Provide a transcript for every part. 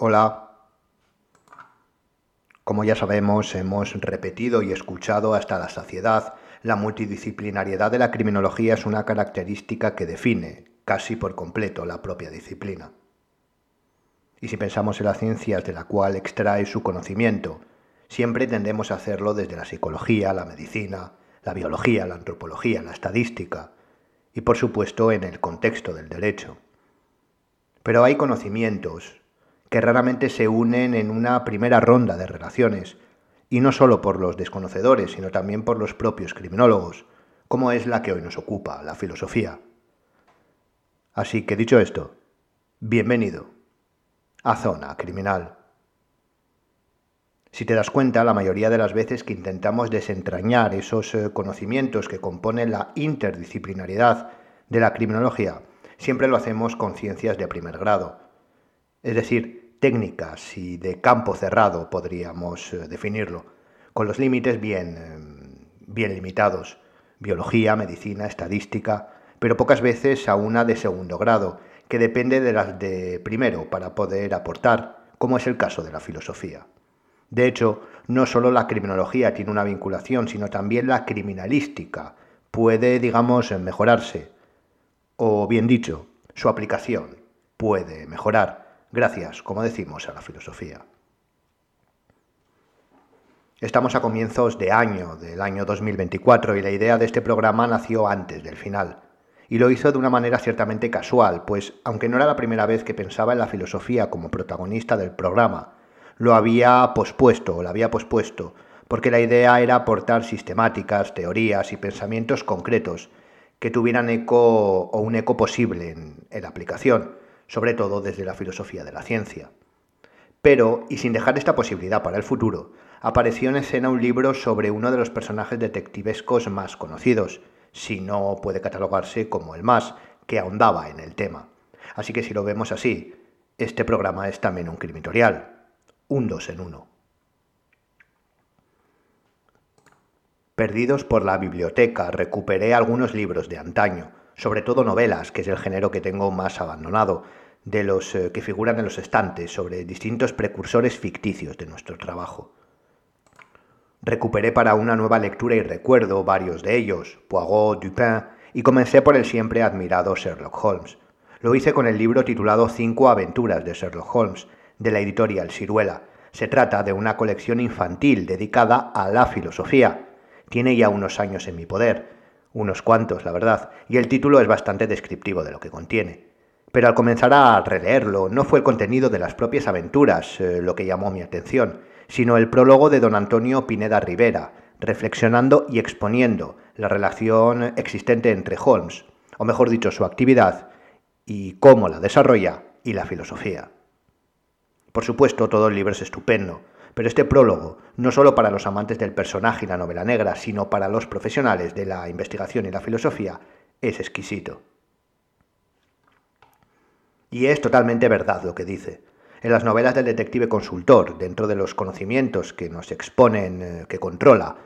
Hola. Como ya sabemos, hemos repetido y escuchado hasta la saciedad, la multidisciplinariedad de la criminología es una característica que define, casi por completo, la propia disciplina. Y si pensamos en las ciencias de la cual extrae su conocimiento, siempre tendemos a hacerlo desde la psicología, la medicina, la biología, la antropología, la estadística y por supuesto en el contexto del derecho. Pero hay conocimientos que raramente se unen en una primera ronda de relaciones, y no solo por los desconocedores, sino también por los propios criminólogos, como es la que hoy nos ocupa, la filosofía. Así que dicho esto, bienvenido a Zona Criminal. Si te das cuenta, la mayoría de las veces que intentamos desentrañar esos eh, conocimientos que componen la interdisciplinariedad de la criminología, siempre lo hacemos con ciencias de primer grado, es decir, técnicas y de campo cerrado podríamos eh, definirlo, con los límites bien, eh, bien limitados, biología, medicina, estadística, pero pocas veces a una de segundo grado, que depende de las de primero para poder aportar, como es el caso de la filosofía. De hecho, no solo la criminología tiene una vinculación, sino también la criminalística puede, digamos, mejorarse. O bien dicho, su aplicación puede mejorar, gracias, como decimos, a la filosofía. Estamos a comienzos de año, del año 2024, y la idea de este programa nació antes del final. Y lo hizo de una manera ciertamente casual, pues aunque no era la primera vez que pensaba en la filosofía como protagonista del programa, lo había pospuesto o la había pospuesto, porque la idea era aportar sistemáticas, teorías y pensamientos concretos que tuvieran eco o un eco posible en, en la aplicación, sobre todo desde la filosofía de la ciencia. Pero, y sin dejar esta posibilidad para el futuro, apareció en escena un libro sobre uno de los personajes detectivescos más conocidos, si no puede catalogarse como el más, que ahondaba en el tema. Así que si lo vemos así, este programa es también un crimitorial, un dos en uno. Perdidos por la biblioteca, recuperé algunos libros de antaño, sobre todo novelas, que es el género que tengo más abandonado, de los eh, que figuran en los estantes, sobre distintos precursores ficticios de nuestro trabajo. Recuperé para una nueva lectura y recuerdo varios de ellos, Poirot, Dupin, y comencé por el siempre admirado Sherlock Holmes. Lo hice con el libro titulado Cinco aventuras de Sherlock Holmes, de la editorial Ciruela. Se trata de una colección infantil dedicada a la filosofía. Tiene ya unos años en mi poder, unos cuantos, la verdad, y el título es bastante descriptivo de lo que contiene. Pero al comenzar a releerlo, no fue el contenido de las propias aventuras eh, lo que llamó mi atención, sino el prólogo de don Antonio Pineda Rivera, reflexionando y exponiendo la relación existente entre Holmes, o mejor dicho, su actividad, y cómo la desarrolla, y la filosofía. Por supuesto, todo el libro es estupendo, pero este prólogo, no solo para los amantes del personaje y la novela negra, sino para los profesionales de la investigación y la filosofía, es exquisito. Y es totalmente verdad lo que dice. En las novelas del detective consultor, dentro de los conocimientos que nos exponen, eh, que controla,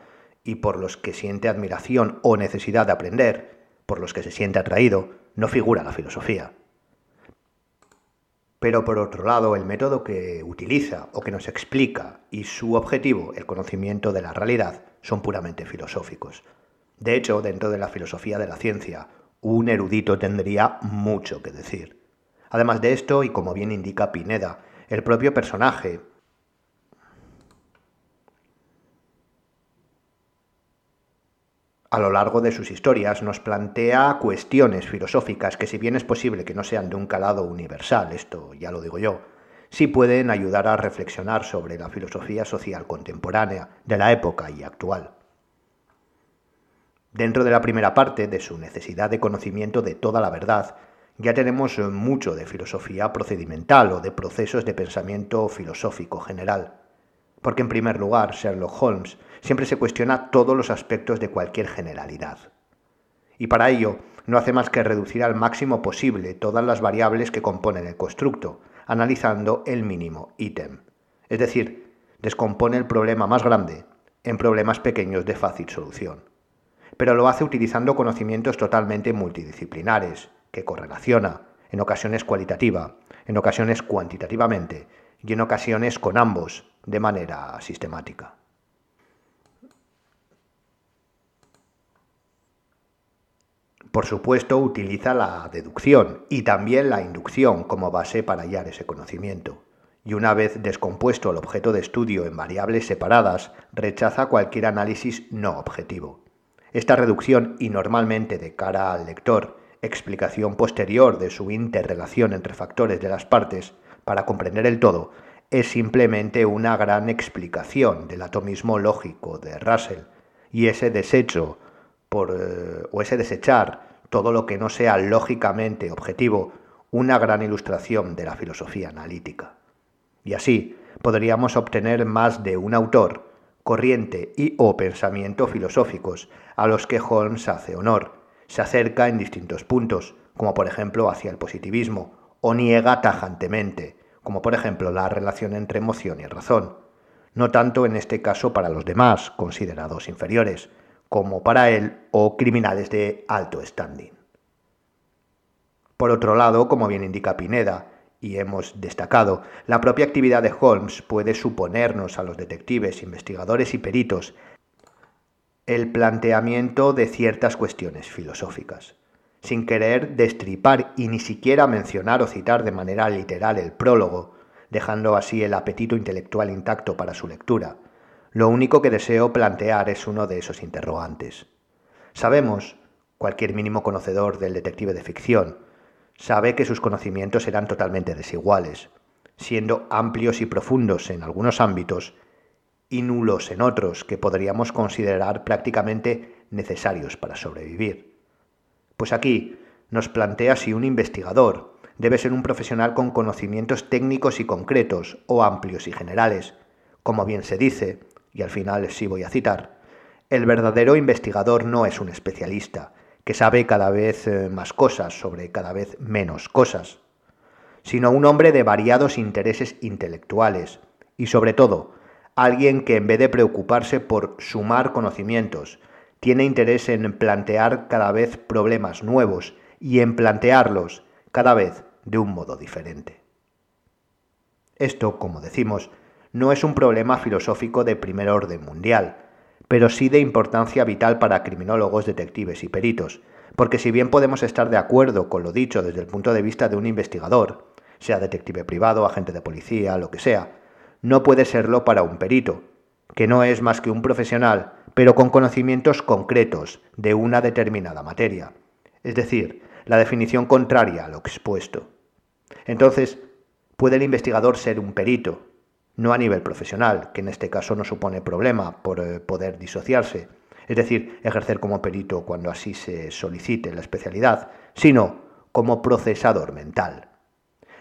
y por los que siente admiración o necesidad de aprender, por los que se siente atraído, no figura la filosofía. Pero por otro lado, el método que utiliza o que nos explica y su objetivo, el conocimiento de la realidad, son puramente filosóficos. De hecho, dentro de la filosofía de la ciencia, un erudito tendría mucho que decir. Además de esto, y como bien indica Pineda, el propio personaje, a lo largo de sus historias nos plantea cuestiones filosóficas que si bien es posible que no sean de un calado universal, esto ya lo digo yo, sí pueden ayudar a reflexionar sobre la filosofía social contemporánea de la época y actual. Dentro de la primera parte de su necesidad de conocimiento de toda la verdad, ya tenemos mucho de filosofía procedimental o de procesos de pensamiento filosófico general. Porque en primer lugar, Sherlock Holmes siempre se cuestiona todos los aspectos de cualquier generalidad. Y para ello no hace más que reducir al máximo posible todas las variables que componen el constructo, analizando el mínimo ítem. Es decir, descompone el problema más grande en problemas pequeños de fácil solución. Pero lo hace utilizando conocimientos totalmente multidisciplinares, que correlaciona, en ocasiones cualitativa, en ocasiones cuantitativamente, y en ocasiones con ambos de manera sistemática. Por supuesto, utiliza la deducción y también la inducción como base para hallar ese conocimiento. Y una vez descompuesto el objeto de estudio en variables separadas, rechaza cualquier análisis no objetivo. Esta reducción y normalmente de cara al lector, explicación posterior de su interrelación entre factores de las partes para comprender el todo, es simplemente una gran explicación del atomismo lógico de Russell y ese desecho por, eh, o ese desechar todo lo que no sea lógicamente objetivo, una gran ilustración de la filosofía analítica. Y así podríamos obtener más de un autor, corriente y o pensamiento filosóficos a los que Holmes hace honor, se acerca en distintos puntos, como por ejemplo hacia el positivismo, o niega tajantemente, como por ejemplo la relación entre emoción y razón, no tanto en este caso para los demás, considerados inferiores, como para él o criminales de alto standing. Por otro lado, como bien indica Pineda, y hemos destacado, la propia actividad de Holmes puede suponernos a los detectives, investigadores y peritos el planteamiento de ciertas cuestiones filosóficas, sin querer destripar y ni siquiera mencionar o citar de manera literal el prólogo, dejando así el apetito intelectual intacto para su lectura. Lo único que deseo plantear es uno de esos interrogantes. Sabemos, cualquier mínimo conocedor del detective de ficción, sabe que sus conocimientos eran totalmente desiguales, siendo amplios y profundos en algunos ámbitos y nulos en otros que podríamos considerar prácticamente necesarios para sobrevivir. Pues aquí nos plantea si un investigador debe ser un profesional con conocimientos técnicos y concretos o amplios y generales. Como bien se dice, y al final sí voy a citar, el verdadero investigador no es un especialista, que sabe cada vez eh, más cosas sobre cada vez menos cosas, sino un hombre de variados intereses intelectuales y sobre todo alguien que en vez de preocuparse por sumar conocimientos, tiene interés en plantear cada vez problemas nuevos y en plantearlos cada vez de un modo diferente. Esto, como decimos, no es un problema filosófico de primer orden mundial, pero sí de importancia vital para criminólogos, detectives y peritos, porque si bien podemos estar de acuerdo con lo dicho desde el punto de vista de un investigador, sea detective privado, agente de policía, lo que sea, no puede serlo para un perito, que no es más que un profesional, pero con conocimientos concretos de una determinada materia, es decir, la definición contraria a lo expuesto. Entonces, puede el investigador ser un perito, no a nivel profesional, que en este caso no supone problema por eh, poder disociarse, es decir, ejercer como perito cuando así se solicite la especialidad, sino como procesador mental.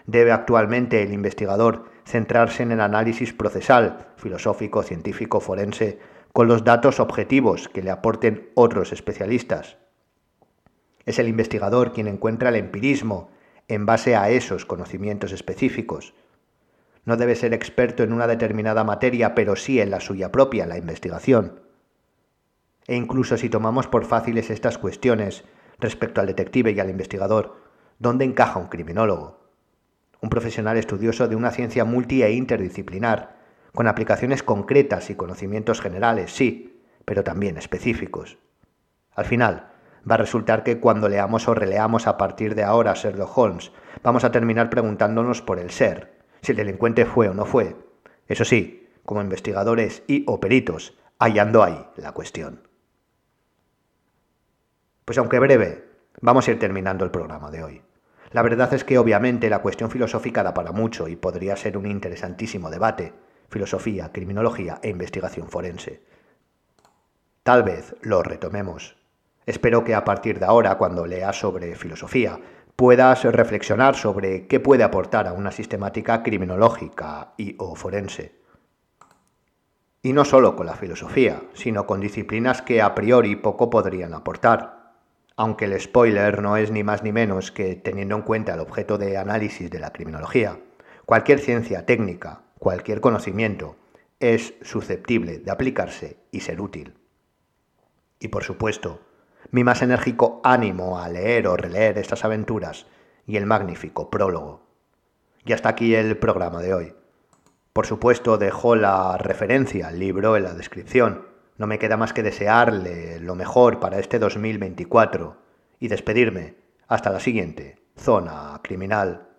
Debe actualmente el investigador centrarse en el análisis procesal, filosófico, científico, forense, con los datos objetivos que le aporten otros especialistas. Es el investigador quien encuentra el empirismo en base a esos conocimientos específicos, no debe ser experto en una determinada materia, pero sí en la suya propia, la investigación. E incluso si tomamos por fáciles estas cuestiones respecto al detective y al investigador, ¿dónde encaja un criminólogo? Un profesional estudioso de una ciencia multi e interdisciplinar, con aplicaciones concretas y conocimientos generales, sí, pero también específicos. Al final, va a resultar que cuando leamos o releamos a partir de ahora Sherlock Holmes, vamos a terminar preguntándonos por el ser, si el delincuente fue o no fue. Eso sí, como investigadores y o peritos, hallando ahí la cuestión. Pues aunque breve, vamos a ir terminando el programa de hoy. La verdad es que obviamente la cuestión filosófica da para mucho y podría ser un interesantísimo debate, filosofía, criminología e investigación forense. Tal vez lo retomemos. Espero que a partir de ahora, cuando lea sobre filosofía, puedas reflexionar sobre qué puede aportar a una sistemática criminológica y o forense. Y no solo con la filosofía, sino con disciplinas que a priori poco podrían aportar. Aunque el spoiler no es ni más ni menos que teniendo en cuenta el objeto de análisis de la criminología, cualquier ciencia técnica, cualquier conocimiento, es susceptible de aplicarse y ser útil. Y por supuesto, mi más enérgico ánimo a leer o releer estas aventuras y el magnífico prólogo. Y hasta aquí el programa de hoy. Por supuesto, dejó la referencia al libro en la descripción. No me queda más que desearle lo mejor para este 2024 y despedirme. Hasta la siguiente. Zona Criminal.